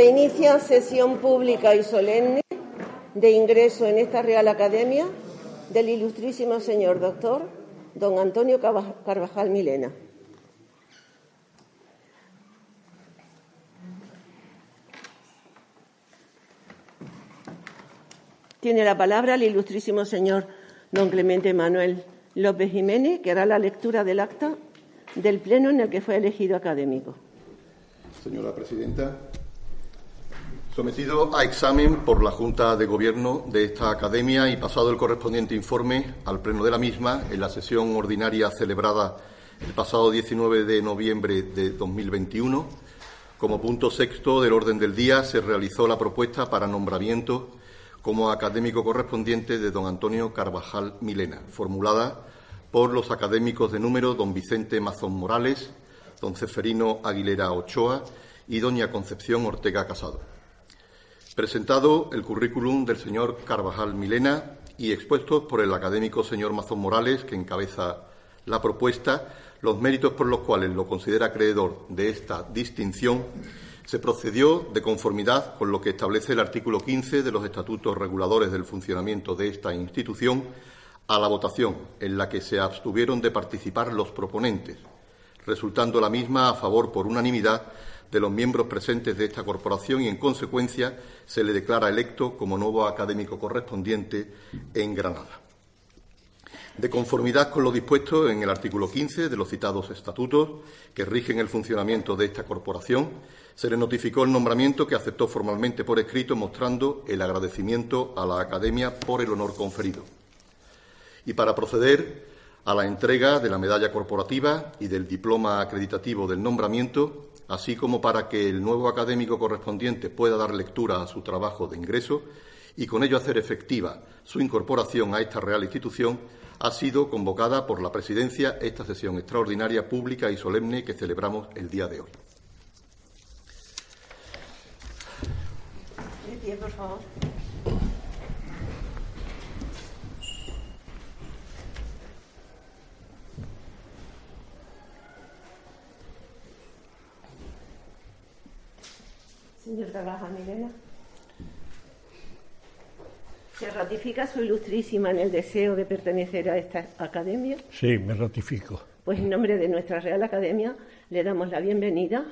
Se inicia sesión pública y solemne de ingreso en esta Real Academia del ilustrísimo señor doctor don Antonio Carvajal Milena. Tiene la palabra el ilustrísimo señor don Clemente Manuel López Jiménez, que hará la lectura del acta del pleno en el que fue elegido académico. Señora presidenta, Sometido a examen por la Junta de Gobierno de esta Academia y pasado el correspondiente informe al Pleno de la misma en la sesión ordinaria celebrada el pasado 19 de noviembre de 2021, como punto sexto del orden del día se realizó la propuesta para nombramiento como académico correspondiente de don Antonio Carvajal Milena, formulada por los académicos de número don Vicente Mazón Morales, don Ceferino Aguilera Ochoa y doña Concepción Ortega Casado. Presentado el currículum del señor Carvajal Milena y expuestos por el académico señor Mazón Morales, que encabeza la propuesta, los méritos por los cuales lo considera acreedor de esta distinción, se procedió de conformidad con lo que establece el artículo 15 de los estatutos reguladores del funcionamiento de esta institución a la votación, en la que se abstuvieron de participar los proponentes, resultando la misma a favor por unanimidad de los miembros presentes de esta corporación y, en consecuencia, se le declara electo como nuevo académico correspondiente en Granada. De conformidad con lo dispuesto en el artículo 15 de los citados estatutos que rigen el funcionamiento de esta corporación, se le notificó el nombramiento que aceptó formalmente por escrito, mostrando el agradecimiento a la Academia por el honor conferido. Y para proceder a la entrega de la medalla corporativa y del diploma acreditativo del nombramiento, así como para que el nuevo académico correspondiente pueda dar lectura a su trabajo de ingreso y con ello hacer efectiva su incorporación a esta real institución, ha sido convocada por la Presidencia esta sesión extraordinaria, pública y solemne que celebramos el día de hoy. Señor Carvajal Milena. ¿Se ratifica su ilustrísima en el deseo de pertenecer a esta academia? Sí, me ratifico. Pues en nombre de nuestra Real Academia le damos la bienvenida.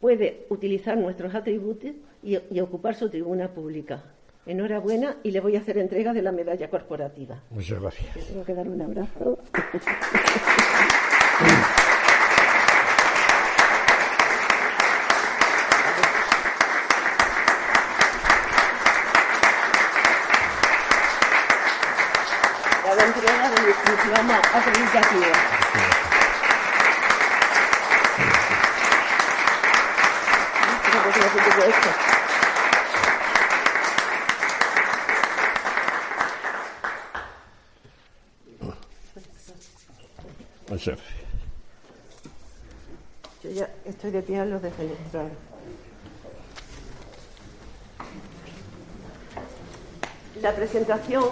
Puede utilizar nuestros atributos y, y ocupar su tribuna pública. Enhorabuena y le voy a hacer entrega de la medalla corporativa. Muchas gracias. Tengo que dar un abrazo. La entrega del Yo ya estoy de pie a los de celebrar. La presentación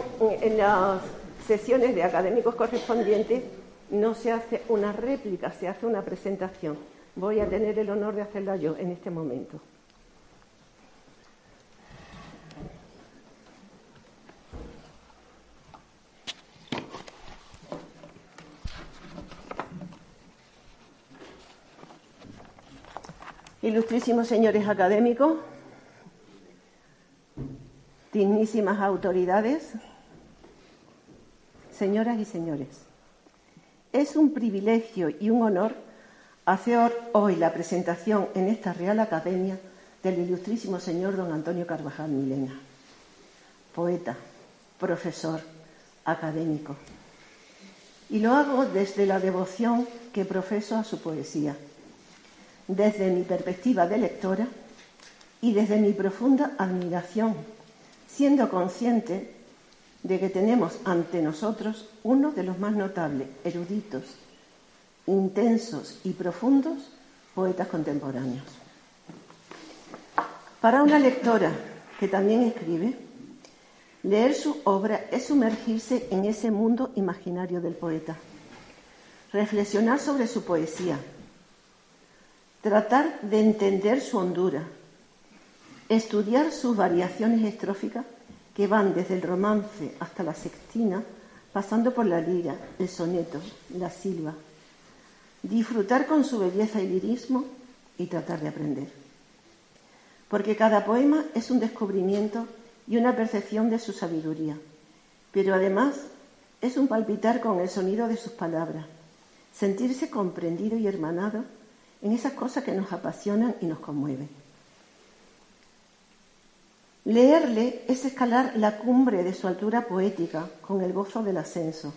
en las sesiones de académicos correspondientes no se hace una réplica, se hace una presentación. Voy a tener el honor de hacerla yo en este momento. Ilustrísimos señores académicos, dignísimas autoridades, señoras y señores, es un privilegio y un honor hacer hoy la presentación en esta Real Academia del ilustrísimo señor don Antonio Carvajal Milena, poeta, profesor, académico. Y lo hago desde la devoción que profeso a su poesía, desde mi perspectiva de lectora y desde mi profunda admiración, siendo consciente de que tenemos ante nosotros uno de los más notables, eruditos, intensos y profundos poetas contemporáneos. Para una lectora que también escribe, leer su obra es sumergirse en ese mundo imaginario del poeta, reflexionar sobre su poesía, tratar de entender su hondura, estudiar sus variaciones estróficas que van desde el romance hasta la sextina, pasando por la lira, el soneto, la silva. Disfrutar con su belleza y lirismo y tratar de aprender. Porque cada poema es un descubrimiento y una percepción de su sabiduría, pero además es un palpitar con el sonido de sus palabras, sentirse comprendido y hermanado en esas cosas que nos apasionan y nos conmueven. Leerle es escalar la cumbre de su altura poética con el gozo del ascenso,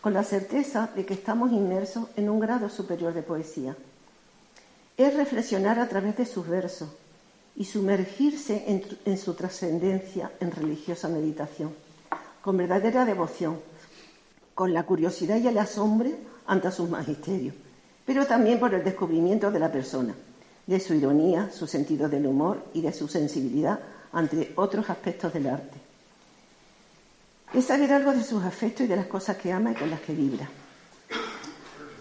con la certeza de que estamos inmersos en un grado superior de poesía. Es reflexionar a través de sus versos y sumergirse en, su trascendencia en religiosa meditación, con verdadera devoción, con la curiosidad y el asombro ante sus magisterios, pero también por el descubrimiento de la persona, de su ironía, su sentido del humor y de su sensibilidad ante otros aspectos del arte. Es saber algo de sus afectos y de las cosas que ama y con las que vibra.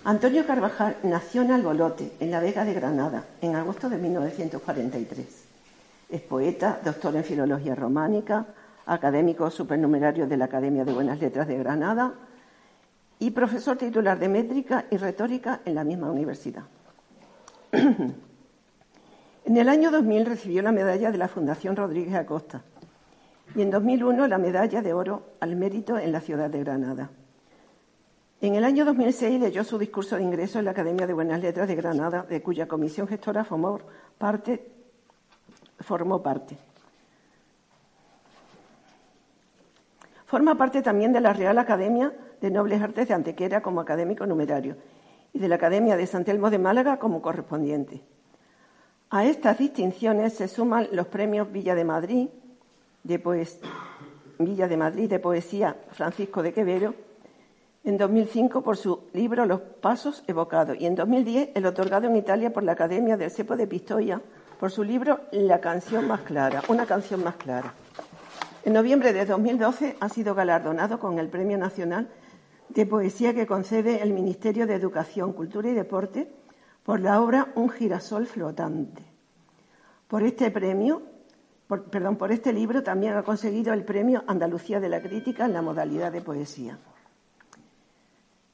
Antonio Carvajal nació en Albolote, en la Vega de Granada, en agosto de 1943. Es poeta, doctor en Filología Románica, académico supernumerario de la Academia de Buenas Letras de Granada y profesor titular de métrica y retórica en la misma universidad. En el año 2000 recibió la medalla de la Fundación Rodríguez Acosta y en 2001 la medalla de oro al mérito en la ciudad de Granada. En el año 2006 leyó su discurso de ingreso en la Academia de Buenas Letras de Granada, de cuya comisión gestora formó parte. Forma parte también de la Real Academia de Nobles Artes de Antequera como académico numerario y de la Academia de San Telmo de Málaga como correspondiente. A estas distinciones se suman los premios Villa de Madrid de, Villa de, Madrid de Poesía Francisco de Quevedo, en 2005 por su libro Los Pasos Evocados y en 2010 el otorgado en Italia por la Academia del Cepo de Pistoia por su libro La canción más clara, una canción más clara. En noviembre de 2012 ha sido galardonado con el Premio Nacional de Poesía que concede el Ministerio de Educación, Cultura y Deporte por la obra Un girasol flotante. Por este premio, perdón, por este libro también ha conseguido el premio Andalucía de la Crítica en la modalidad de poesía.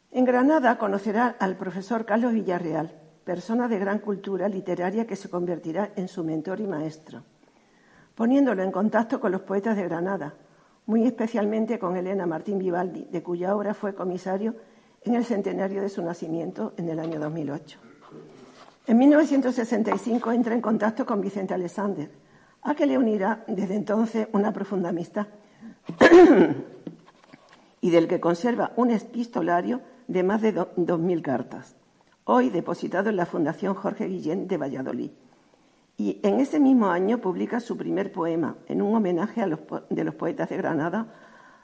En Granada conocerá al profesor Carlos Villarreal, persona de gran cultura literaria que se convertirá en su mentor y maestro, poniéndolo en contacto con los poetas de Granada, muy especialmente con Elena Martín Vivaldi, de cuya obra fue comisario en el centenario de su nacimiento en el año 2008. En 1965 entra en contacto con Vicente Alexander, a que le unirá desde entonces una profunda amistad y del que conserva un epistolario de más de 2.000 cartas, hoy depositado en la Fundación Jorge Guillén de Valladolid. Y en ese mismo año publica su primer poema, en un homenaje a los de los poetas de Granada,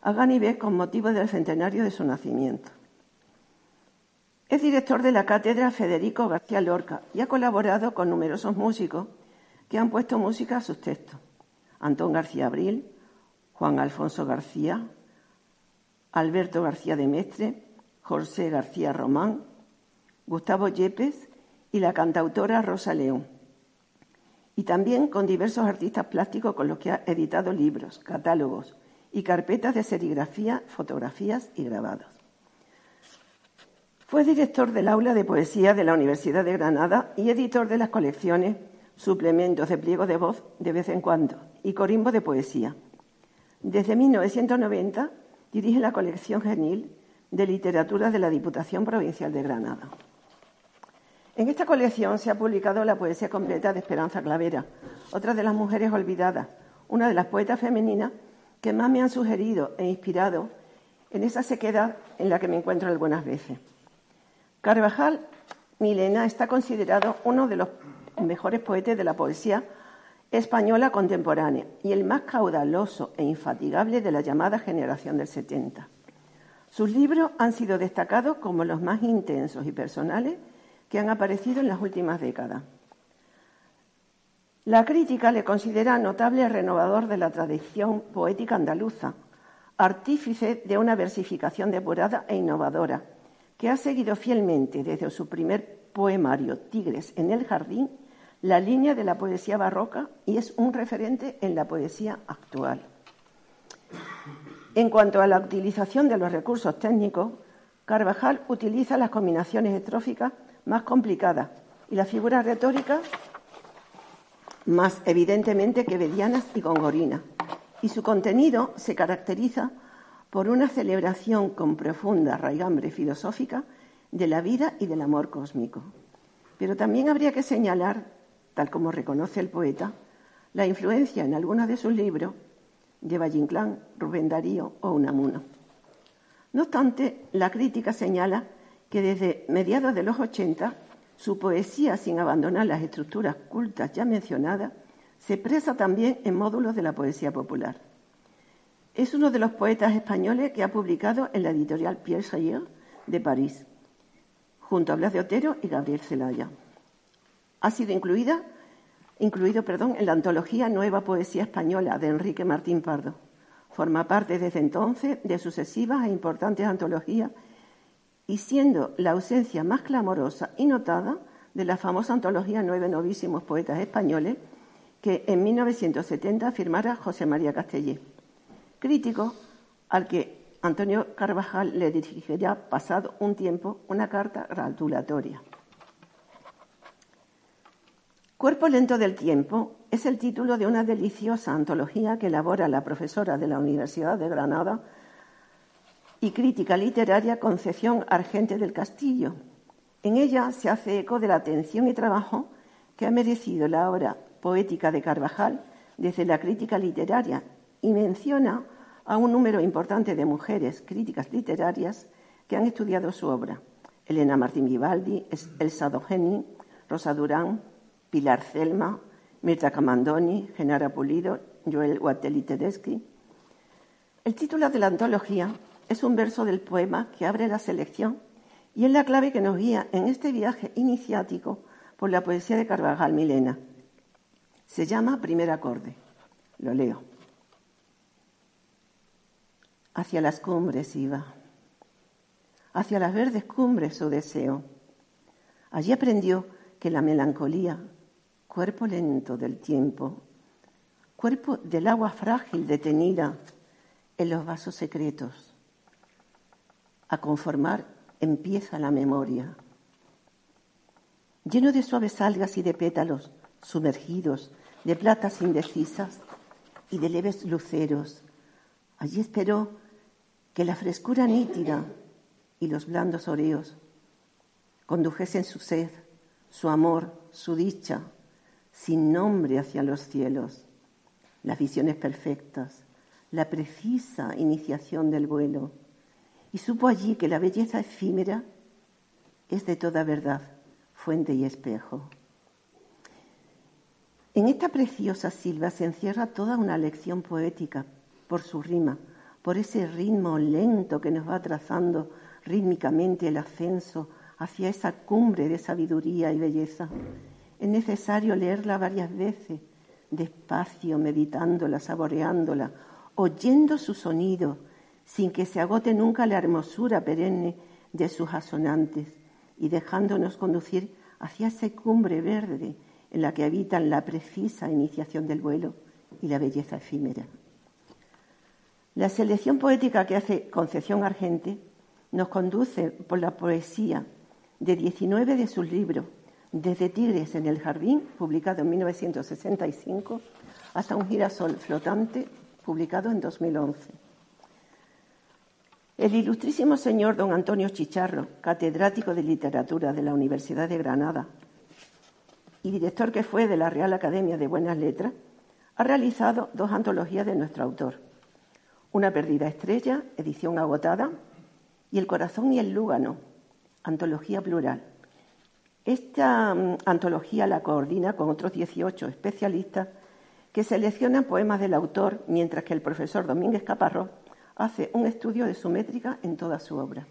a Ganibé con motivo del centenario de su nacimiento. Es director de la cátedra Federico García Lorca y ha colaborado con numerosos músicos que han puesto música a sus textos. Antón García Abril, Juan Alfonso García, Alberto García de Mestre, José García Román, Gustavo Yepes y la cantautora Rosa León. Y también con diversos artistas plásticos con los que ha editado libros, catálogos y carpetas de serigrafía, fotografías y grabados. Fue director del aula de poesía de la Universidad de Granada y editor de las colecciones Suplementos de pliego de voz de vez en cuando y Corimbo de poesía. Desde 1990 Dirige la colección Genil de literatura de la Diputación Provincial de Granada. En esta colección se ha publicado la poesía completa de Esperanza Clavera, otra de las mujeres olvidadas, una de las poetas femeninas que más me han sugerido e inspirado en esa sequedad en la que me encuentro algunas veces. Carvajal Milena está considerado uno de los mejores poetas de la poesía española contemporánea y el más caudaloso e infatigable de la llamada generación del 70. Sus libros han sido destacados como los más intensos y personales que han aparecido en las últimas décadas. La crítica le considera notable renovador de la tradición poética andaluza, artífice de una versificación depurada e innovadora, que ha seguido fielmente desde su primer poemario Tigres en el Jardín la línea de la poesía barroca y es un referente en la poesía actual. En cuanto a la utilización de los recursos técnicos, Carvajal utiliza las combinaciones estróficas más complicadas y las figuras retóricas más evidentemente quevedianas y gongorinas. Y su contenido se caracteriza por una celebración con profunda raigambre filosófica de la vida y del amor cósmico. Pero también habría que señalar, tal como reconoce el poeta, la influencia en algunos de sus libros de Valle Inclán, Rubén Darío o Unamuno. No obstante, la crítica señala que desde mediados de los 80 su poesía, sin abandonar las estructuras cultas ya mencionadas, se expresa también en módulos de la poesía popular. Es uno de los poetas españoles que ha publicado en la editorial Pierre Sayer de París, junto a Blas de Otero y Gabriel Celaya. Ha sido incluida, incluido perdón, en la antología Nueva Poesía Española de Enrique Martín Pardo. Forma parte desde entonces de sucesivas e importantes antologías y siendo la ausencia más clamorosa y notada de la famosa antología Nueve Novísimos Poetas Españoles que en 1970 firmara José María Castellé, crítico al que Antonio Carvajal le dirigirá pasado un tiempo una carta gratulatoria. Cuerpo lento del tiempo es el título de una deliciosa antología que elabora la profesora de la Universidad de Granada, y crítica literaria Concepción Argente del Castillo. En ella se hace eco de la atención y trabajo que ha merecido la obra poética de Carvajal desde la crítica literaria y menciona a un número importante de mujeres críticas literarias que han estudiado su obra. Elena Martín Vivaldi, Elsa Dogeni, Rosa Durán, Pilar Celma, Mirta Camandoni, Genara Pulido, Joel Guatelli Tedeschi. El título de la antología es un verso del poema que abre la selección y es la clave que nos guía en este viaje iniciático por la poesía de Carvajal Milena. Se llama Primer acorde. Lo leo. Hacia las cumbres iba, hacia las verdes cumbres su deseo. Allí aprendió que la melancolía, cuerpo lento del tiempo, cuerpo del agua frágil detenida en los vasos secretos, a conformar empieza la memoria. Lleno de suaves algas y de pétalos sumergidos, de platas indecisas y de leves luceros, allí esperó que la frescura nítida y los blandos oreos condujesen su sed, su amor, su dicha, sin nombre hacia los cielos, las visiones perfectas, la precisa iniciación del vuelo y supo allí que la belleza efímera es de toda verdad, fuente y espejo. En esta preciosa silva se encierra toda una lección poética por su rima, por ese ritmo lento que nos va trazando rítmicamente el ascenso hacia esa cumbre de sabiduría y belleza. Es necesario leerla varias veces, despacio, meditándola, saboreándola, oyendo su sonido, sin que se agote nunca la hermosura perenne de sus asonantes y dejándonos conducir hacia esa cumbre verde en la que habitan la precisa iniciación del vuelo y la belleza efímera. La selección poética que hace Concepción Argente nos conduce por la poesía de 19 de sus libros, desde Tigres en el Jardín, publicado en 1965, hasta Un girasol flotante, publicado en 2011. El ilustrísimo señor don Antonio Chicharro, catedrático de literatura de la Universidad de Granada y director que fue de la Real Academia de Buenas Letras, ha realizado dos antologías de nuestro autor. Una perdida estrella, edición agotada, y El corazón y el lúgano, antología plural. Esta um, antología la coordina con otros 18 especialistas que seleccionan poemas del autor, mientras que el profesor Domínguez Caparrós hace un estudio de su métrica en toda su obra.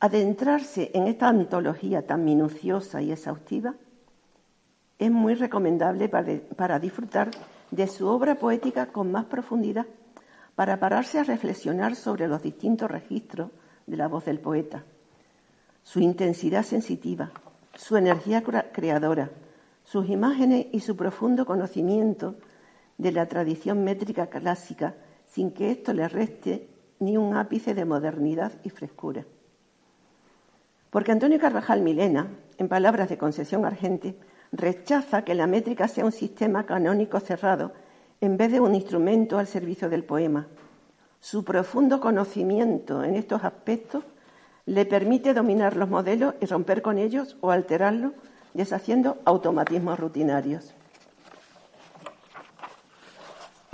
Adentrarse en esta antología tan minuciosa y exhaustiva es muy recomendable para, disfrutar de su obra poética con más profundidad, para pararse a reflexionar sobre los distintos registros de la voz del poeta, su intensidad sensitiva, su energía creadora, sus imágenes y su profundo conocimiento de la tradición métrica clásica sin que esto le reste ni un ápice de modernidad y frescura. Porque Antonio Carvajal Milena, en palabras de Concesión Argente, rechaza que la métrica sea un sistema canónico cerrado en vez de un instrumento al servicio del poema. Su profundo conocimiento en estos aspectos le permite dominar los modelos y romper con ellos o alterarlos, deshaciendo automatismos rutinarios.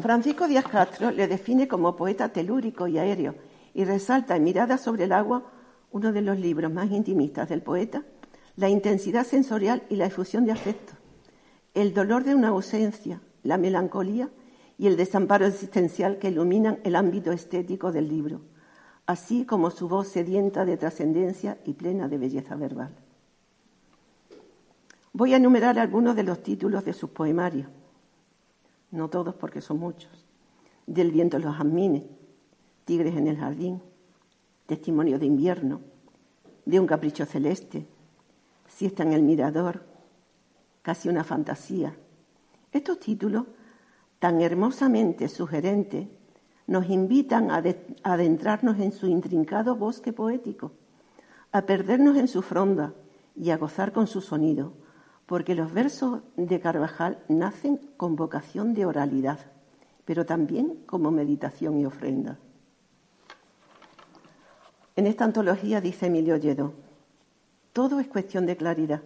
Francisco Díaz Castro le define como poeta telúrico y aéreo y resalta en Mirada sobre el agua, uno de los libros más intimistas del poeta, la intensidad sensorial y la efusión de afecto, el dolor de una ausencia, la melancolía y el desamparo existencial que iluminan el ámbito estético del libro, así como su voz sedienta de trascendencia y plena de belleza verbal. Voy a enumerar algunos de los títulos de sus poemarios no todos porque son muchos, del viento en los jazmines, tigres en el jardín, testimonio de invierno, de un capricho celeste, siesta en el mirador, casi una fantasía. Estos títulos, tan hermosamente sugerentes, nos invitan a adentrarnos en su intrincado bosque poético, a perdernos en su fronda y a gozar con su sonido, porque los versos de Carvajal nacen con vocación de oralidad, pero también como meditación y ofrenda. En esta antología dice Emilio Lledó, todo es cuestión de claridad.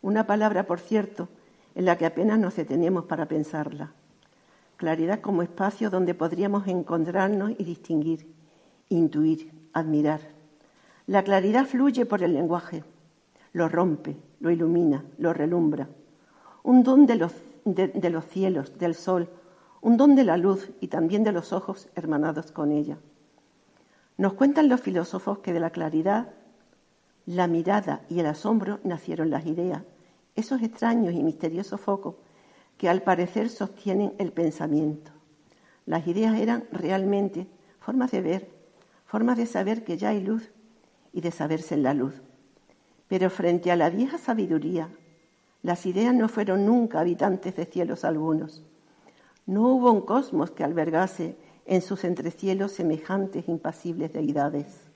Una palabra, por cierto, en la que apenas nos detenemos para pensarla. Claridad como espacio donde podríamos encontrarnos y distinguir, intuir, admirar. La claridad fluye por el lenguaje, lo rompe, lo ilumina, lo relumbra. Un don de los, de, los cielos, del sol, un don de la luz y también de los ojos hermanados con ella. Nos cuentan los filósofos que de la claridad, la mirada y el asombro nacieron las ideas, esos extraños y misteriosos focos que al parecer sostienen el pensamiento. Las ideas eran realmente formas de ver, formas de saber que ya hay luz y de saberse en la luz. Pero frente a la vieja sabiduría, las ideas no fueron nunca habitantes de cielos algunos. No hubo un cosmos que albergase en sus entrecielos semejantes impasibles deidades.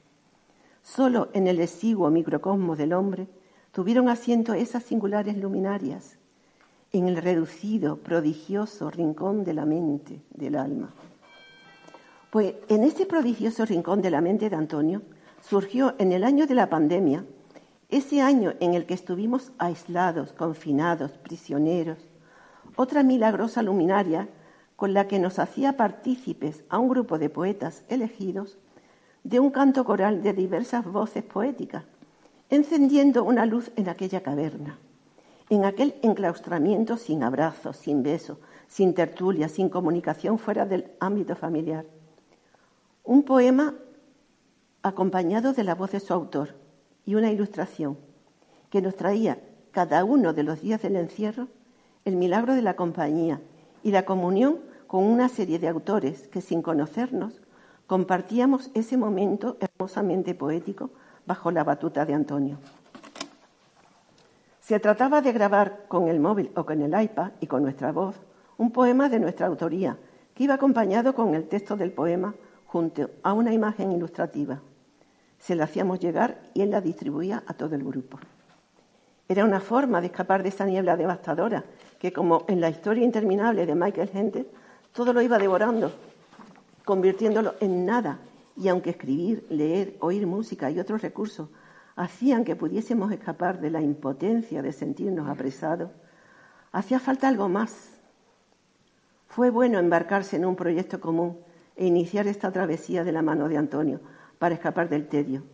Solo en el exiguo microcosmos del hombre tuvieron asiento esas singulares luminarias, en el reducido, prodigioso rincón de la mente, del alma. Pues en ese prodigioso rincón de la mente de Antonio surgió en el año de la pandemia ese año en el que estuvimos aislados, confinados, prisioneros, otra milagrosa luminaria con la que nos hacía partícipes a un grupo de poetas elegidos de un canto coral de diversas voces poéticas, encendiendo una luz en aquella caverna, en aquel enclaustramiento sin abrazos, sin besos, sin tertulia, sin comunicación fuera del ámbito familiar. Un poema acompañado de la voz de su autor, y una ilustración que nos traía cada uno de los días del encierro el milagro de la compañía y la comunión con una serie de autores que sin conocernos compartíamos ese momento hermosamente poético bajo la batuta de Antonio. Se trataba de grabar con el móvil o con el iPad y con nuestra voz un poema de nuestra autoría que iba acompañado con el texto del poema junto a una imagen ilustrativa se la hacíamos llegar y él la distribuía a todo el grupo. Era una forma de escapar de esa niebla devastadora que, como en la historia interminable de Michael Hente, todo lo iba devorando, convirtiéndolo en nada Y aunque escribir, leer, oír música y otros recursos hacían que pudiésemos escapar de la impotencia de sentirnos apresados, hacía falta algo más. Fue bueno embarcarse en un proyecto común e iniciar esta travesía de la mano de Antonio para escapar del tedio,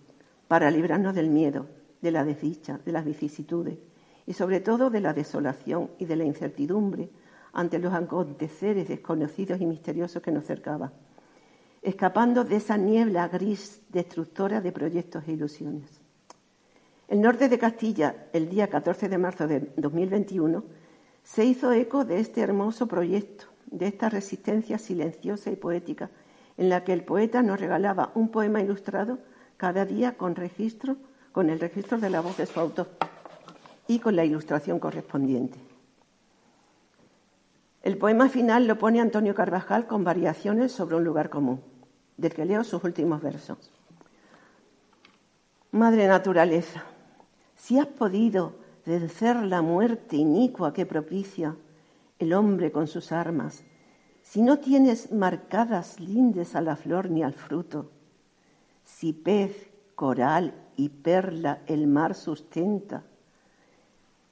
para librarnos del miedo, de la desdicha, de las vicisitudes y sobre todo de la desolación y de la incertidumbre ante los aconteceres desconocidos y misteriosos que nos cercaban, escapando de esa niebla gris destructora de proyectos e ilusiones. El norte de Castilla, el día 14 de marzo de 2021, se hizo eco de este hermoso proyecto, de esta resistencia silenciosa y poética, en la que el poeta nos regalaba un poema ilustrado cada día con registro, con el registro de la voz de su autor y con la ilustración correspondiente. El poema final lo pone Antonio Carvajal con variaciones sobre un lugar común, del que leo sus últimos versos. Madre naturaleza, si has podido vencer la muerte inicua que propicia el hombre con sus armas, si no tienes marcadas lindes a la flor ni al fruto, si pez, coral y perla el mar sustenta,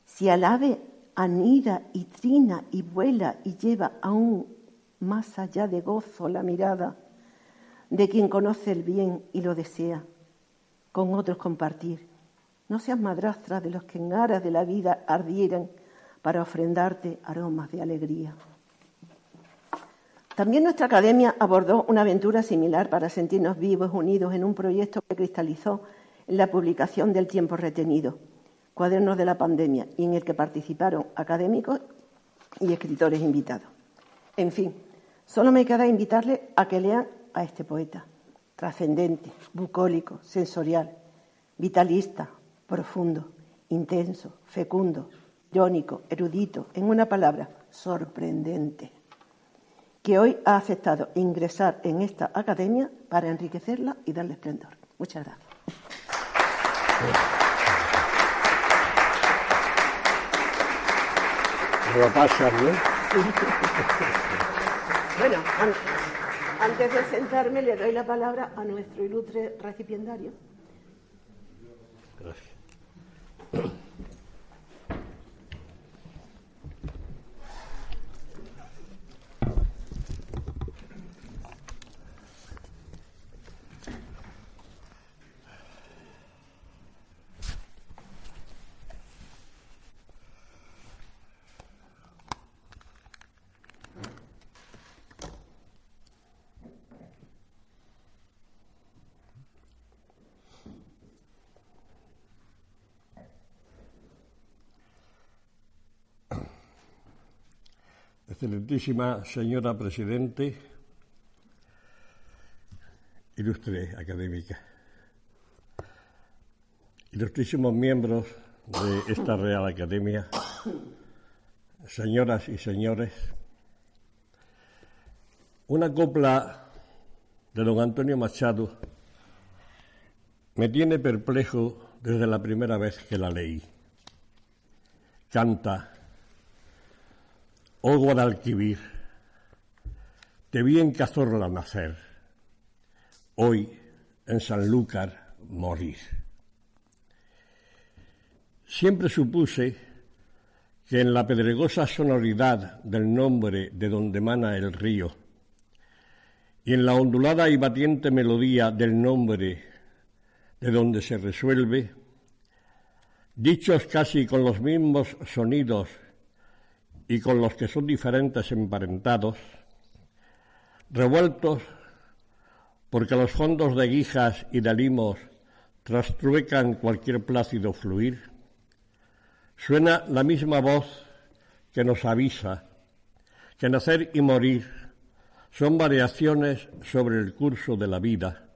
si al ave anida y trina y vuela y lleva aún más allá de gozo la mirada de quien conoce el bien y lo desea, con otros compartir. No seas madrastra de los que en aras de la vida ardieran para ofrendarte aromas de alegría. También nuestra academia abordó una aventura similar para sentirnos vivos, unidos en un proyecto que cristalizó en la publicación del tiempo retenido Cuadernos de la Pandemia, y en el que participaron académicos y escritores invitados. En fin, solo me queda invitarles a que lean a este poeta, trascendente, bucólico, sensorial, vitalista, profundo, intenso, fecundo, irónico, erudito, en una palabra, sorprendente, que hoy ha aceptado ingresar en esta academia para enriquecerla y darle esplendor. Muchas gracias. lo pasa bien. Bueno, antes de sentarme le doy la palabra a nuestro ilustre recipiendario. Excelentísima señora Presidente, ilustre académica, ilustrísimos miembros de esta Real Academia, señoras y señores, una copla de don Antonio Machado me tiene perplejo desde la primera vez que la leí. Canta Oh Guadalquivir, te vi en Cazorla nacer, hoy en Sanlúcar morir. Siempre supuse que en la pedregosa sonoridad del nombre de donde emana el río y en la ondulada y batiente melodía del nombre de donde se resuelve, dichos casi con los mismos sonidos y con los que son diferentes emparentados, revueltos porque los fondos de guijas y de limos trastruecan cualquier plácido fluir, suena la misma voz que nos avisa que nacer y morir son variaciones sobre el curso de la vida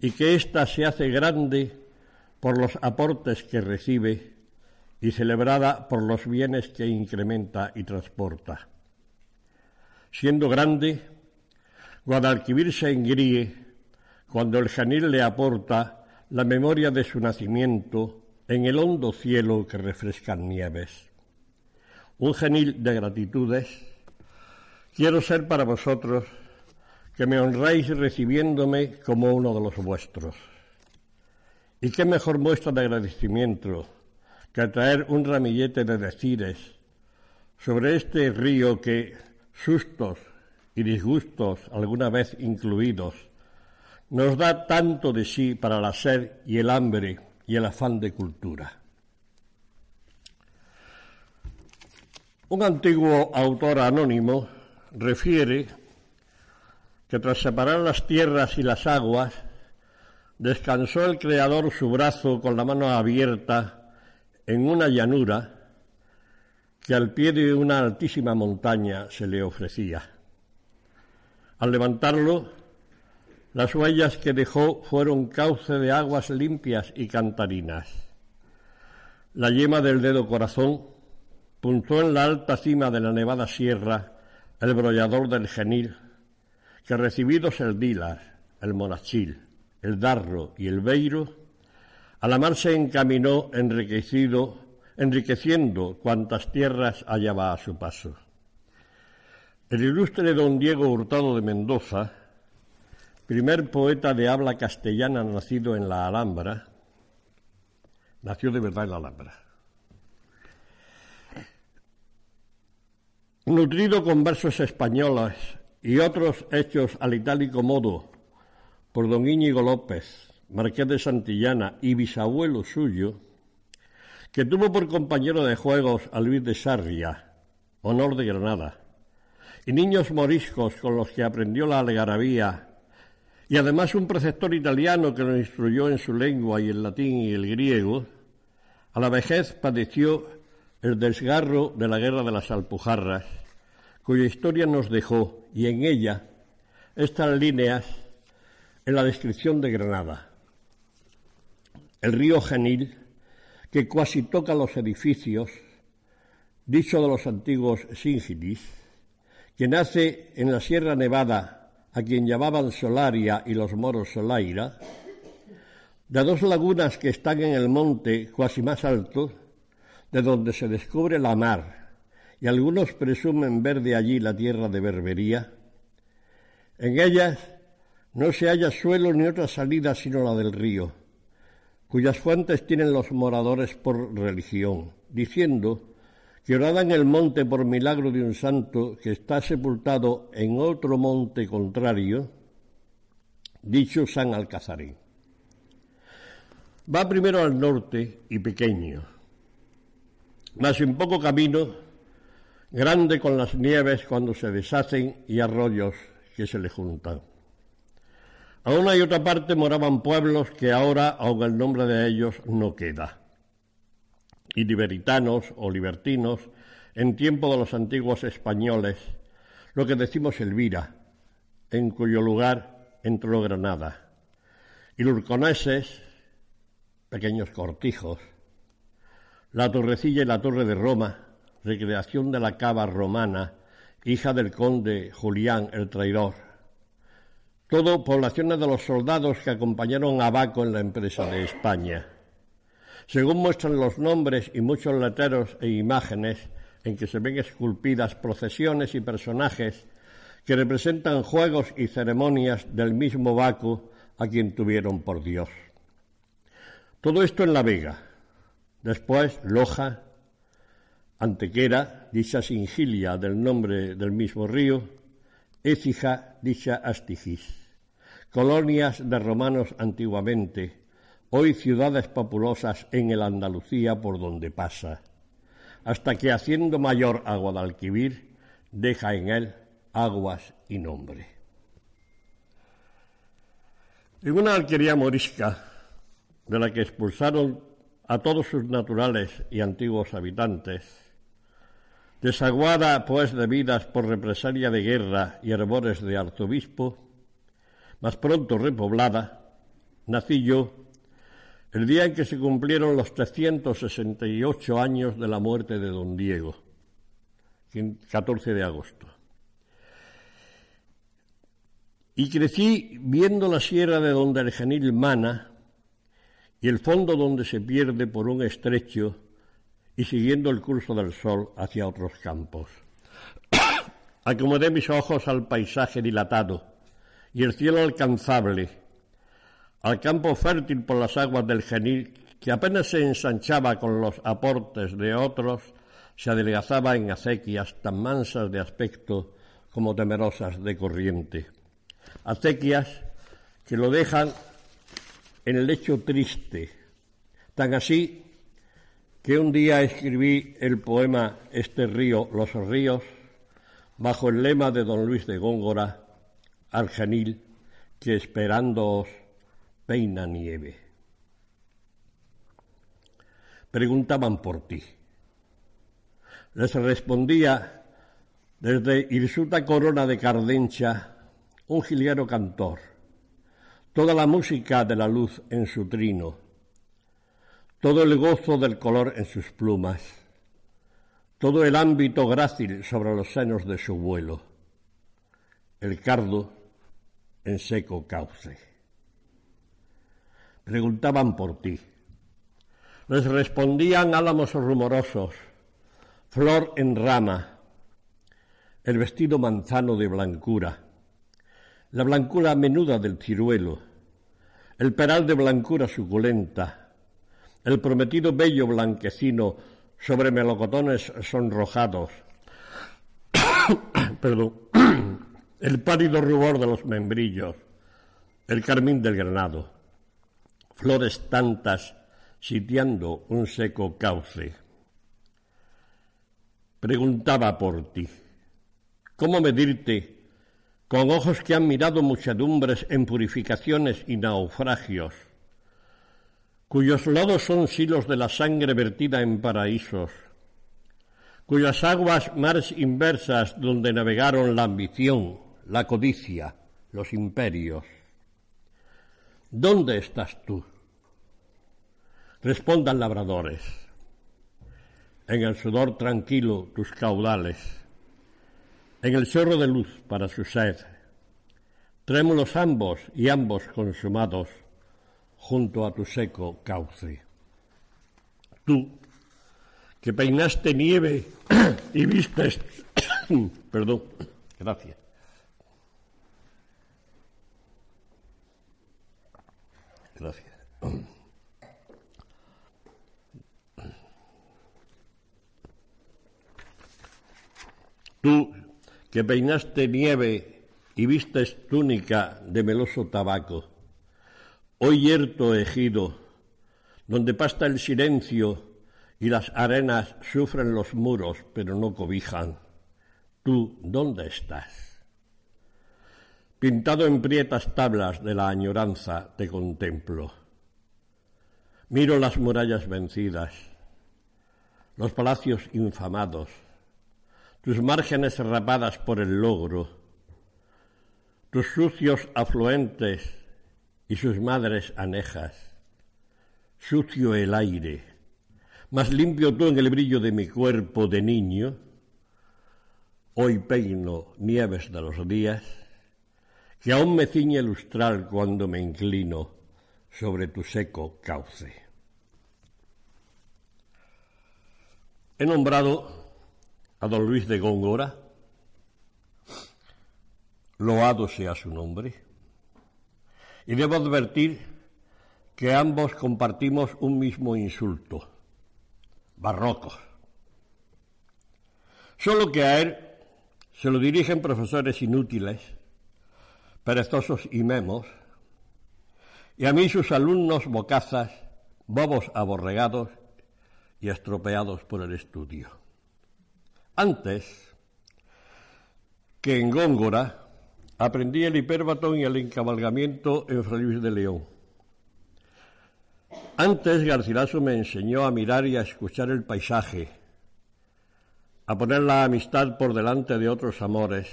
y que ésta se hace grande por los aportes que recibe y celebrada por los bienes que incrementa y transporta. Siendo grande, Guadalquivir se engríe cuando el janil le aporta la memoria de su nacimiento en el hondo cielo que refrescan nieves. Un genil de gratitudes, quiero ser para vosotros que me honráis recibiéndome como uno de los vuestros. Y qué mejor muestra de agradecimiento que traer un ramillete de decires sobre este río que, sustos y disgustos alguna vez incluidos, nos da tanto de sí para la sed y el hambre y el afán de cultura. Un antiguo autor anónimo refiere que tras separar las tierras y las aguas, descansó el Creador su brazo con la mano abierta en una llanura que al pie de una altísima montaña se le ofrecía. Al levantarlo, las huellas que dejó fueron cauce de aguas limpias y cantarinas. La yema del dedo corazón puntó en la alta cima de la nevada sierra el brollador del genil, que recibidos el dilar, el monachil, el darro y el beiro, a la mar se encaminó enriquecido, enriqueciendo cuantas tierras hallaba a su paso. El ilustre don Diego Hurtado de Mendoza, primer poeta de habla castellana nacido en la Alhambra, nació de verdad en la Alhambra. Nutrido con versos españoles y otros hechos al itálico modo por don Íñigo López, marqués de Santillana y bisabuelo suyo, que tuvo por compañero de juegos a Luis de Sarria, honor de Granada, y niños moriscos con los que aprendió la algarabía, y además un preceptor italiano que lo instruyó en su lengua y el latín y el griego, a la vejez padeció el desgarro de la guerra de las Alpujarras, cuya historia nos dejó, y en ella estas líneas en la descripción de Granada. El río Genil, que casi toca los edificios, dicho de los antiguos Singilis, que nace en la Sierra Nevada, a quien llamaban Solaria y los moros Solaira, de dos lagunas que están en el monte cuasi más alto, de donde se descubre la mar, y algunos presumen ver de allí la tierra de Berbería. En ellas no se halla suelo ni otra salida sino la del río, cuyas fuentes tienen los moradores por religión, diciendo que orada en el monte por milagro de un santo que está sepultado en otro monte contrario, dicho San Alcazarín. Va primero al norte y pequeño, mas en poco camino, grande con las nieves cuando se deshacen y arroyos que se le juntan. A una y otra parte moraban pueblos que ahora, aunque el nombre de ellos no queda. Y liberitanos o libertinos, en tiempo de los antiguos españoles, lo que decimos Elvira, en cuyo lugar entró Granada. Y lurconeses, pequeños cortijos, la torrecilla y la torre de Roma, recreación de la cava romana, hija del conde Julián el traidor, todo poblaciones de los soldados que acompañaron a Baco en la empresa de España. Según muestran los nombres y muchos letreros e imágenes en que se ven esculpidas procesiones y personajes que representan juegos y ceremonias del mismo Baco a quien tuvieron por Dios. Todo esto en La Vega. Después Loja, Antequera, dicha Singilia del nombre del mismo río, Écija, dicha Astigis colonias de romanos antiguamente, hoy ciudades populosas en el Andalucía por donde pasa, hasta que haciendo mayor a Guadalquivir, deja en él aguas y nombre. En una alquería morisca, de la que expulsaron a todos sus naturales y antiguos habitantes, desaguada pues de vidas por represalia de guerra y hervores de arzobispo, más pronto repoblada, nací yo el día en que se cumplieron los 368 años de la muerte de don Diego, 14 de agosto. Y crecí viendo la sierra de donde el genil mana y el fondo donde se pierde por un estrecho y siguiendo el curso del sol hacia otros campos. Acomodé mis ojos al paisaje dilatado y el cielo alcanzable, al campo fértil por las aguas del genil, que apenas se ensanchaba con los aportes de otros, se adelgazaba en acequias tan mansas de aspecto como temerosas de corriente. Acequias que lo dejan en el lecho triste, tan así que un día escribí el poema Este río, los ríos, bajo el lema de don Luis de Góngora, Argenil, que esperándoos peina nieve. Preguntaban por ti. Les respondía desde Irsuta Corona de Cardencha un giliano cantor, toda la música de la luz en su trino, todo el gozo del color en sus plumas, todo el ámbito grácil sobre los senos de su vuelo, el cardo en seco cauce. Preguntaban por ti. Les respondían álamos rumorosos, flor en rama, el vestido manzano de blancura, la blancura menuda del ciruelo, el peral de blancura suculenta, el prometido bello blanquecino sobre melocotones sonrojados, perdón, el pálido rubor de los membrillos, el carmín del granado, flores tantas sitiando un seco cauce. Preguntaba por ti, ¿cómo medirte con ojos que han mirado muchedumbres en purificaciones y naufragios, cuyos lodos son silos de la sangre vertida en paraísos, cuyas aguas mares inversas donde navegaron la ambición, la codicia, los imperios. ¿Dónde estás tú? Respondan labradores. En el sudor tranquilo tus caudales, en el chorro de luz para su sed, trémulos ambos y ambos consumados junto a tu seco cauce. Tú, que peinaste nieve y vistes, perdón, gracias, Gracias. Tú que peinaste nieve y vistes túnica de meloso tabaco, hoy yerto ejido, donde pasta el silencio y las arenas sufren los muros pero no cobijan, tú, ¿dónde estás? Pintado en prietas tablas de la añoranza te contemplo. Miro las murallas vencidas, los palacios infamados, tus márgenes rapadas por el logro, tus sucios afluentes y sus madres anejas. Sucio el aire, más limpio tú en el brillo de mi cuerpo de niño. Hoy peino nieves de los días que aún me ciñe el lustral cuando me inclino sobre tu seco cauce. He nombrado a don Luis de Góngora, loado sea su nombre, y debo advertir que ambos compartimos un mismo insulto, barrocos. Solo que a él se lo dirigen profesores inútiles perezosos y memos, y a mí sus alumnos bocazas, bobos aborregados y estropeados por el estudio. Antes que en Góngora aprendí el hipérbaton y el encabalgamiento en Fray Luis de León. Antes Garcilaso me enseñó a mirar y a escuchar el paisaje, a poner la amistad por delante de otros amores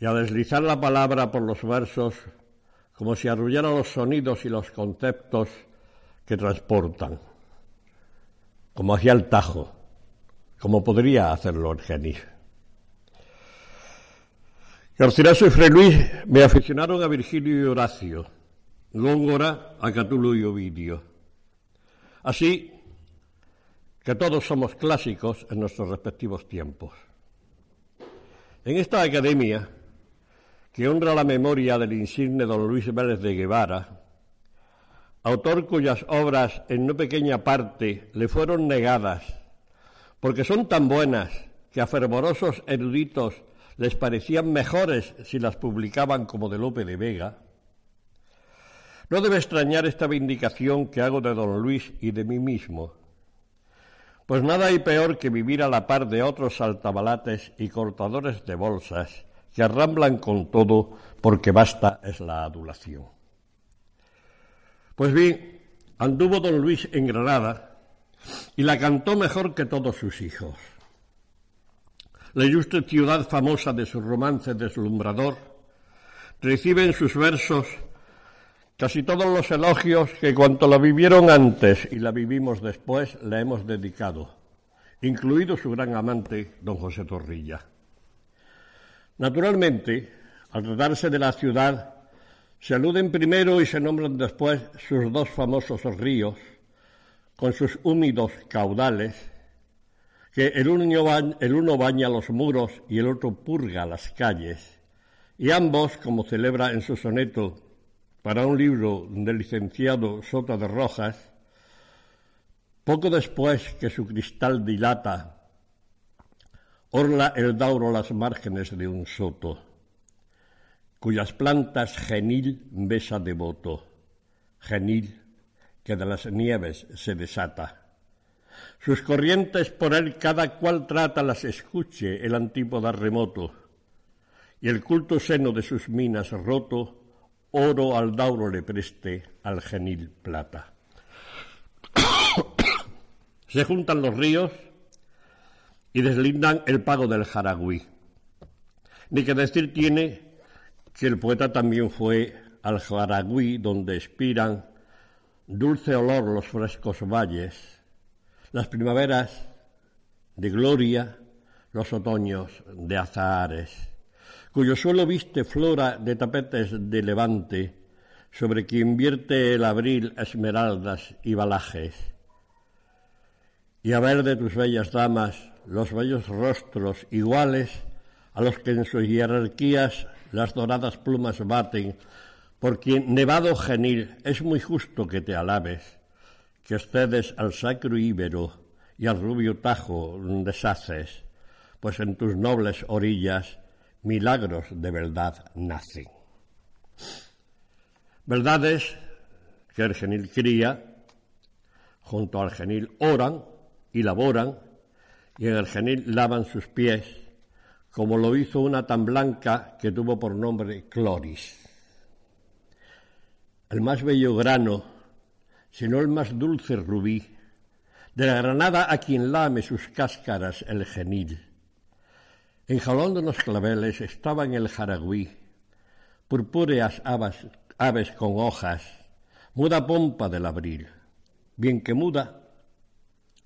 y a deslizar la palabra por los versos como si arrullara los sonidos y los conceptos que transportan, como hacía el Tajo, como podría hacerlo el genio. Garcilaso y Fray Luis me aficionaron a Virgilio y Horacio, Góngora a Catulo y Ovidio. Así que todos somos clásicos en nuestros respectivos tiempos. En esta academia que honra la memoria del insigne don Luis Vélez de Guevara, autor cuyas obras en no pequeña parte le fueron negadas, porque son tan buenas que a fervorosos eruditos les parecían mejores si las publicaban como de Lope de Vega, no debe extrañar esta vindicación que hago de don Luis y de mí mismo, pues nada hay peor que vivir a la par de otros saltabalates y cortadores de bolsas que arramblan con todo porque basta es la adulación. Pues bien, anduvo don Luis en Granada y la cantó mejor que todos sus hijos. La ilustre ciudad famosa de su romance deslumbrador recibe en sus versos Casi todos los elogios que cuanto la vivieron antes y la vivimos después le hemos dedicado, incluido su gran amante, don José Torrilla. Naturalmente, al tratarse de la ciudad, se aluden primero y se nombran después sus dos famosos ríos, con sus húmedos caudales, que el uno, baña, el uno baña los muros y el otro purga las calles, y ambos, como celebra en su soneto para un libro del licenciado Sota de Rojas, poco después que su cristal dilata, orla el dauro las márgenes de un soto, cuyas plantas genil besa devoto, genil que de las nieves se desata. Sus corrientes por él cada cual trata las escuche el antípoda remoto, y el culto seno de sus minas roto, oro al dauro le preste, al genil plata. Se juntan los ríos y deslindan el pago del Jaragüí. Ni que decir tiene que el poeta también fue al Jaragüí, donde expiran dulce olor los frescos valles, las primaveras de gloria, los otoños de azahares cuyo suelo viste flora de tapetes de levante, sobre quien vierte el abril esmeraldas y balajes. Y a ver de tus bellas damas los bellos rostros iguales a los que en sus jerarquías las doradas plumas baten, por quien nevado genil es muy justo que te alabes, que excedes al sacro íbero y al rubio tajo deshaces, pues en tus nobles orillas milagros de verdad nacen. Verdades que el genil cría, junto al genil oran y laboran, y en el genil lavan sus pies, como lo hizo una tan blanca que tuvo por nombre Cloris. El más bello grano, sino el más dulce rubí, de la granada a quien lame sus cáscaras el genil Enjalando los claveles estaba en el jaragüí, purpúreas aves con hojas, muda pompa del abril. Bien que muda,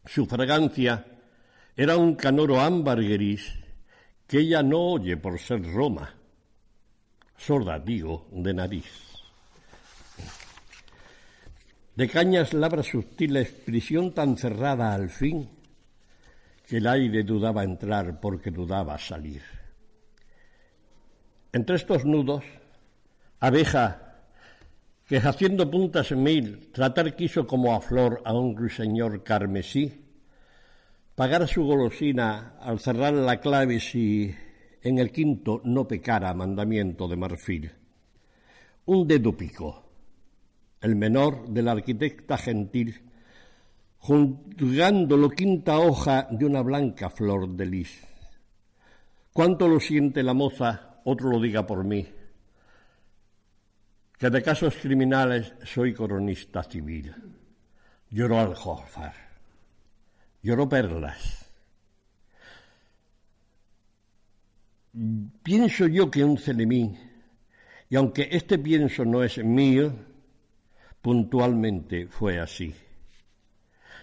su fragancia era un canoro ámbar gris que ella no oye por ser Roma, sorda, digo, de nariz. De cañas labras sutiles, prisión tan cerrada al fin, que el aire dudaba entrar porque dudaba salir. Entre estos nudos, abeja, que haciendo puntas mil, tratar quiso como a flor a un ruiseñor carmesí, pagar su golosina al cerrar la clave si en el quinto no pecara mandamiento de marfil. Un dedo pico, el menor de la arquitecta gentil, juzgándolo quinta hoja de una blanca flor de lis. Cuánto lo siente la moza, otro lo diga por mí, que de casos criminales soy coronista civil. Lloró Aljófar, lloró Perlas. Pienso yo que un celemín, y aunque este pienso no es mío, puntualmente fue así.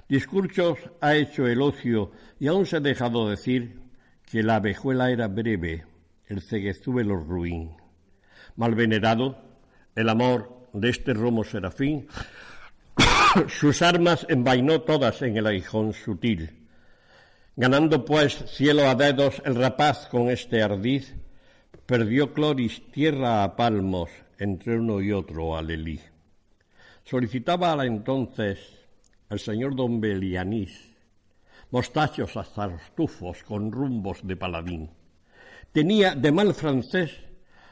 Discursos ha hecho el ocio y aún se ha dejado decir que la abejuela era breve, el ceguezuelo ruin. Mal venerado, el amor de este romo serafín, sus armas envainó todas en el aguijón sutil. Ganando pues cielo a dedos el rapaz con este ardiz, perdió Cloris tierra a palmos entre uno y otro alelí. Solicitaba a la entonces el señor don Belianís mostachos hasta los tufos con rumbos de paladín. Tenía de mal francés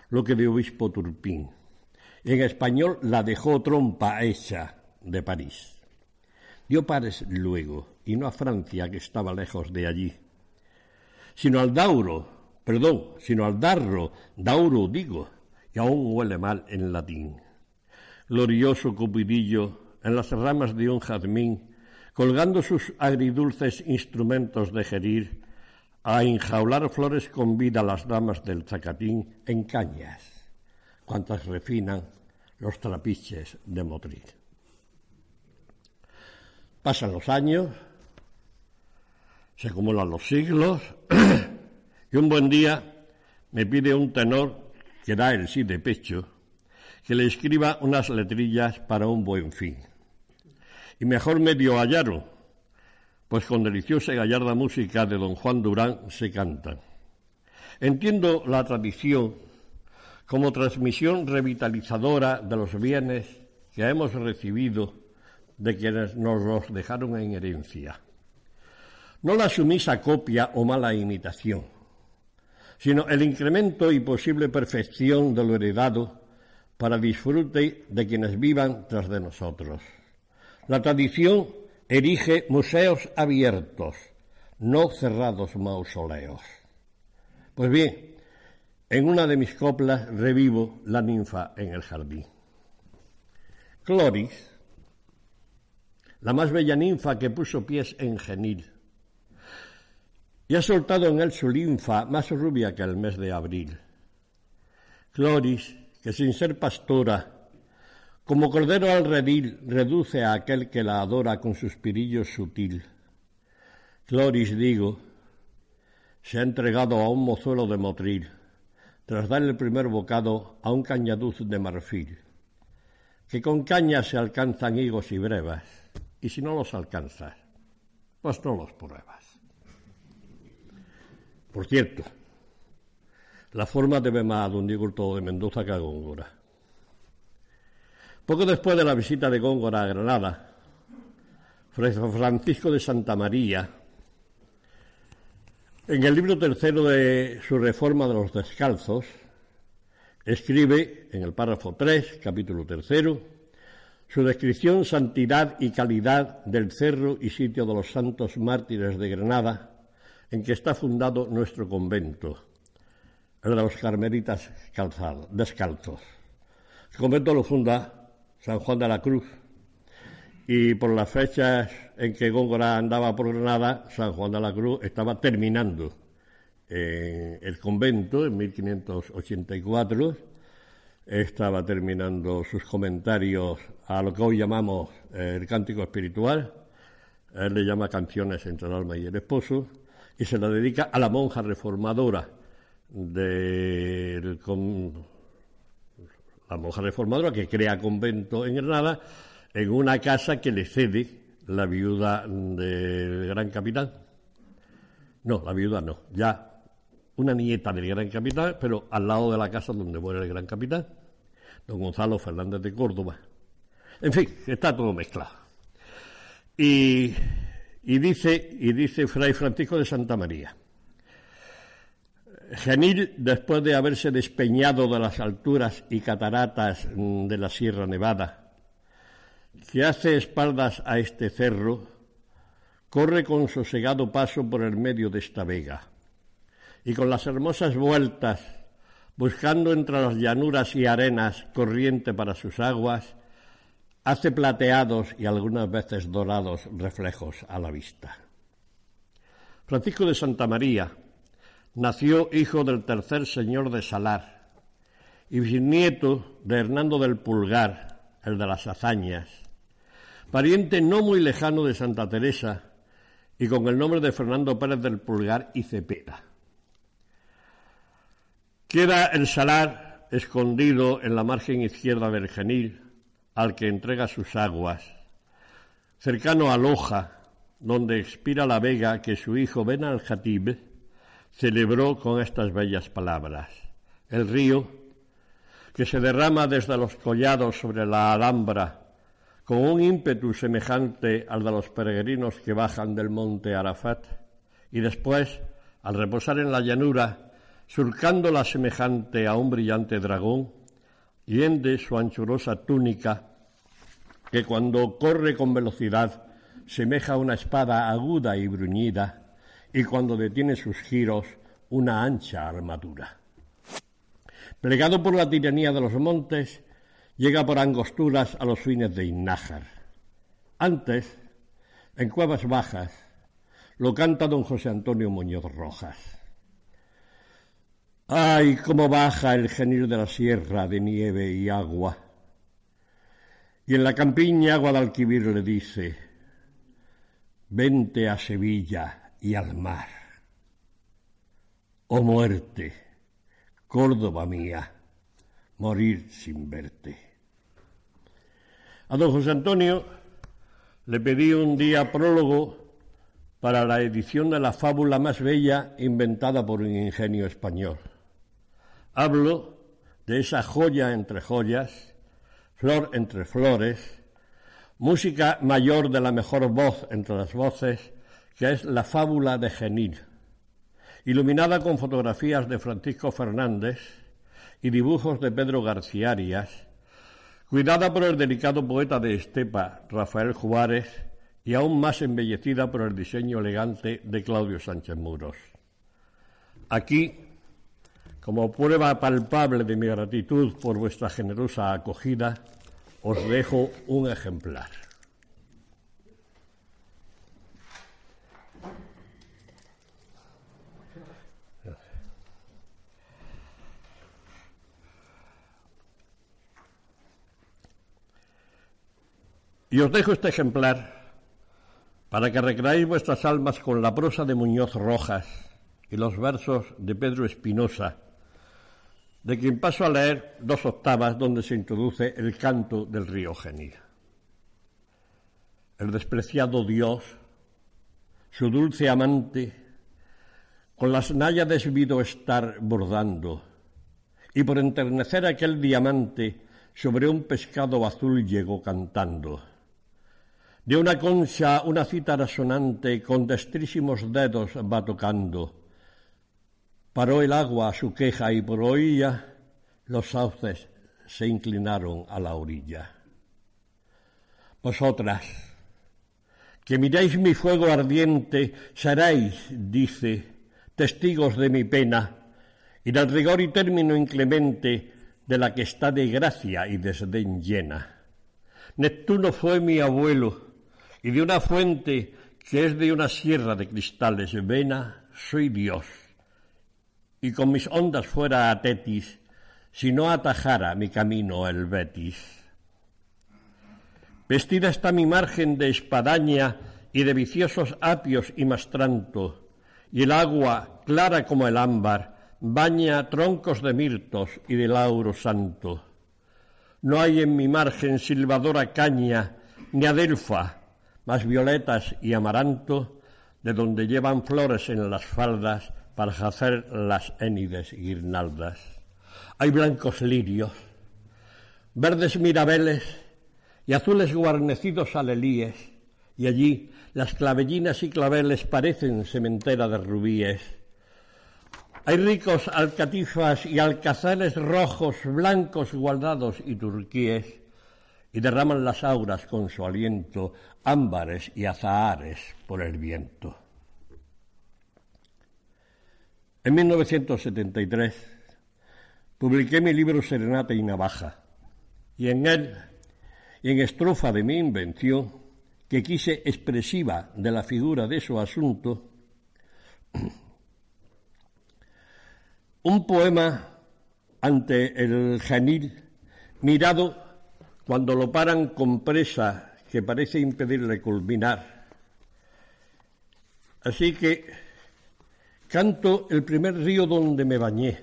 lo que de obispo Turpín. En español la dejó trompa hecha de París. Dio pares luego, y no a Francia, que estaba lejos de allí, sino al Dauro, perdón, sino al Darro, Dauro digo, y aún huele mal en latín. Glorioso cupidillo, en las ramas de un jazmín, colgando sus agridulces instrumentos de gerir, a enjaular flores con vida las damas del zacatín en cañas, cuantas refinan los trapiches de Motril. Pasan los años, se acumulan los siglos, y un buen día me pide un tenor que da el sí de pecho que le escriba unas letrillas para un buen fin y mejor medio hallaron, pues con deliciosa y gallarda música de don Juan Durán se cantan. Entiendo la tradición como transmisión revitalizadora de los bienes que hemos recibido de quienes nos los dejaron en herencia. No la sumisa copia o mala imitación, sino el incremento y posible perfección de lo heredado para disfrute de quienes vivan tras de nosotros. La tradición erige museos abiertos, no cerrados mausoleos. Pues bien, en una de mis coplas revivo la ninfa en el jardín. Cloris, la más bella ninfa que puso pies en genil, y ha soltado en él su linfa más rubia que el mes de abril. Cloris, que sin ser pastora, como cordero al redil reduce a aquel que la adora con suspirillo sutil. Cloris, digo, se ha entregado a un mozuelo de motril, tras dar el primer bocado a un cañaduz de marfil, que con caña se alcanzan higos y brevas, y si no los alcanzas, pues no los pruebas. Por cierto, la forma de más un todo de Mendoza que a Góngora. Poco después de la visita de Góngora a Granada, Francisco de Santa María, en el libro tercero de su Reforma de los Descalzos, escribe en el párrafo 3, capítulo tercero, su descripción santidad y calidad del cerro y sitio de los santos mártires de Granada, en que está fundado nuestro convento, el de los carmelitas descalzos. El convento lo funda San Juan de la Cruz. Y por las fechas en que Góngora andaba por Granada, San Juan de la Cruz estaba terminando eh, el convento en 1584. Estaba terminando sus comentarios a lo que hoy llamamos eh, el cántico espiritual. Él le llama canciones entre el alma y el esposo y se la dedica a la monja reformadora del, la monja reformadora que crea convento en Granada, en una casa que le cede la viuda del gran capitán. No, la viuda no, ya una nieta del gran capitán, pero al lado de la casa donde muere el gran capitán, don Gonzalo Fernández de Córdoba. En fin, está todo mezclado. Y, y dice, y dice Fray Francisco de Santa María, Genil, después de haberse despeñado de las alturas y cataratas mm, de la Sierra Nevada, que hace espaldas a este cerro, corre con sosegado paso por el medio de esta vega, y con las hermosas vueltas, buscando entre las llanuras y arenas corriente para sus aguas, hace plateados y algunas veces dorados reflejos a la vista. Francisco de Santa María, nació hijo del tercer señor de Salar y bisnieto de Hernando del Pulgar, el de las hazañas, pariente no muy lejano de Santa Teresa y con el nombre de Fernando Pérez del Pulgar y Cepeda. Queda el Salar escondido en la margen izquierda del Genil, al que entrega sus aguas, cercano a Loja, donde expira la vega que su hijo Ben al-Jatib celebró con estas bellas palabras. el río, que se derrama desde los collados sobre la Alhambra con un ímpetu semejante al de los peregrinos que bajan del monte Arafat, y después, al reposar en la llanura, surcándola semejante a un brillante dragón, hiende su anchurosa túnica, que cuando corre con velocidad semeja una espada aguda y bruñida, y cuando detiene sus giros una ancha armadura. Plegado por la tiranía de los montes, llega por angosturas a los fines de Innájar. Antes, en cuevas bajas, lo canta don José Antonio Muñoz Rojas. ¡Ay, cómo baja el genil de la sierra de nieve y agua! Y en la campiña Guadalquivir le dice, vente a Sevilla y al mar. Oh muerte, Córdoba mía, morir sin verte. A don José Antonio le pedí un día prólogo para la edición de la fábula más bella inventada por un ingenio español. Hablo de esa joya entre joyas, flor entre flores, música mayor de la mejor voz entre las voces, que es la fábula de Genil iluminada con fotografías de Francisco Fernández y dibujos de Pedro García Arias, cuidada por el delicado poeta de Estepa, Rafael Juárez, y aún más embellecida por el diseño elegante de Claudio Sánchez Muros. Aquí, como prueba palpable de mi gratitud por vuestra generosa acogida, os dejo un ejemplar. Y os dejo este ejemplar para que recreáis vuestras almas con la prosa de Muñoz Rojas y los versos de Pedro Espinosa, de quien paso a leer dos octavas donde se introduce el canto del río Genil. El despreciado Dios, su dulce amante, con las náyades vido estar bordando, y por enternecer aquel diamante sobre un pescado azul llegó cantando. De una concha una cítara sonante con destrísimos dedos va tocando. Paró el agua a su queja y por oía los sauces se inclinaron a la orilla. Vosotras, que miráis mi fuego ardiente, seréis, dice, testigos de mi pena y del rigor y término inclemente de la que está de gracia y desdén llena. Neptuno fue mi abuelo, y de una fuente que es de una sierra de cristales vena, soy Dios. Y con mis ondas fuera a Tetis, si no atajara mi camino el Betis. Vestida está mi margen de espadaña y de viciosos apios y mastranto, y el agua, clara como el ámbar, baña troncos de mirtos y de lauro santo. No hay en mi margen silbadora caña, ni adelfa, más violetas y amaranto, de donde llevan flores en las faldas para hacer las énides guirnaldas. Hay blancos lirios, verdes mirabeles y azules guarnecidos alelíes, y allí las clavellinas y claveles parecen sementera de rubíes. Hay ricos alcatifas y alcazares rojos, blancos, guardados y turquíes, y derraman las auras con su aliento, ámbares y azahares por el viento. En 1973 publiqué mi libro Serenata y Navaja, y en él, y en estrofa de mi invención, que quise expresiva de la figura de su asunto, un poema ante el genil mirado cuando lo paran con presa que parece impedirle culminar. Así que canto el primer río donde me bañé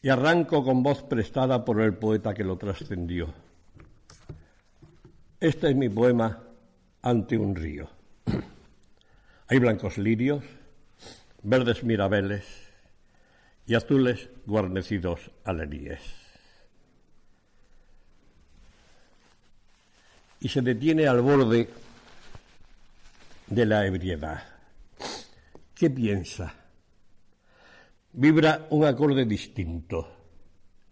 y arranco con voz prestada por el poeta que lo trascendió. Este es mi poema ante un río. Hay blancos lirios, verdes mirabeles y azules guarnecidos aleríes. Y se detiene al borde de la ebriedad. ¿Qué piensa? Vibra un acorde distinto,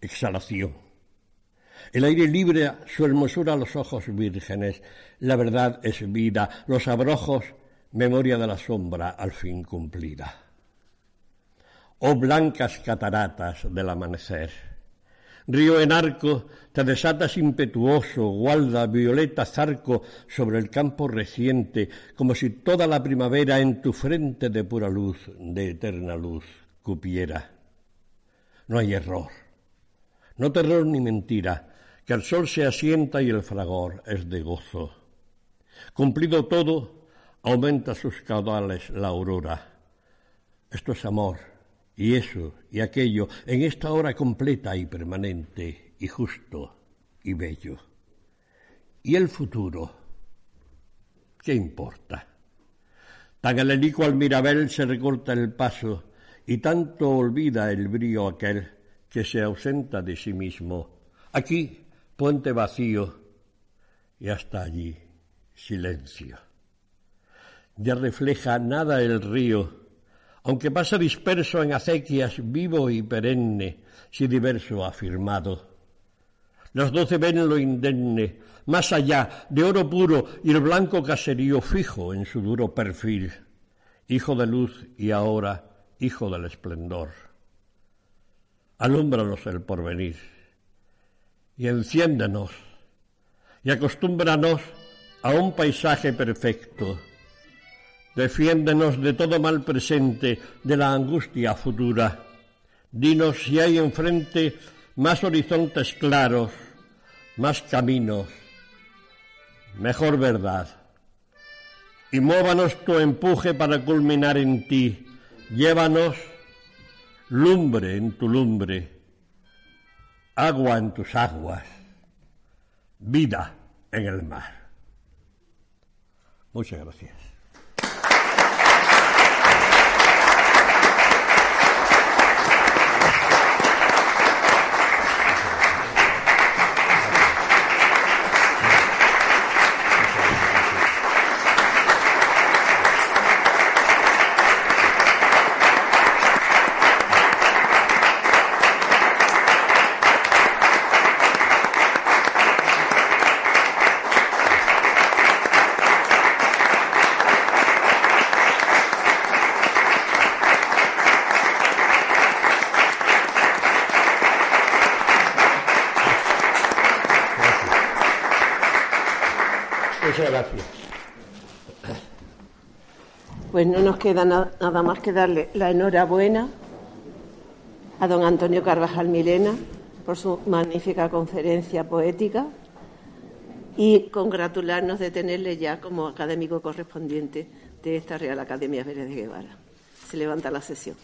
exhalación. El aire libre su hermosura a los ojos vírgenes. La verdad es vida, los abrojos, memoria de la sombra al fin cumplida. Oh blancas cataratas del amanecer. Río en arco, te desatas impetuoso, gualda, violeta, zarco, sobre el campo reciente, como si toda la primavera en tu frente de pura luz, de eterna luz, cupiera. No hay error, no terror ni mentira, que el sol se asienta y el fragor es de gozo. Cumplido todo, aumenta sus caudales la aurora. Esto es amor, y eso y aquello, en esta hora completa y permanente, y justo y bello. ¿Y el futuro? ¿Qué importa? Tan helenico al Mirabel se recorta el paso, y tanto olvida el brío aquel que se ausenta de sí mismo. Aquí, puente vacío, y hasta allí, silencio. Ya refleja nada el río, aunque pasa disperso en acequias vivo y perenne, si diverso afirmado. Los doce ven lo indemne, más allá, de oro puro y el blanco caserío fijo en su duro perfil, hijo de luz y ahora hijo del esplendor. Alúmbranos el porvenir y enciéndenos y acostúmbranos a un paisaje perfecto. Defiéndenos de todo mal presente, de la angustia futura. Dinos si hay enfrente más horizontes claros, más caminos, mejor verdad. Y muévanos tu empuje para culminar en ti Llévanos lumbre en tu lumbre, agua en tus aguas, vida en el mar. Muchas gracias. Pues no nos queda nada más que darle la enhorabuena a don Antonio Carvajal Milena por su magnífica conferencia poética y congratularnos de tenerle ya como académico correspondiente de esta Real Academia Vélez de Guevara. Se levanta la sesión.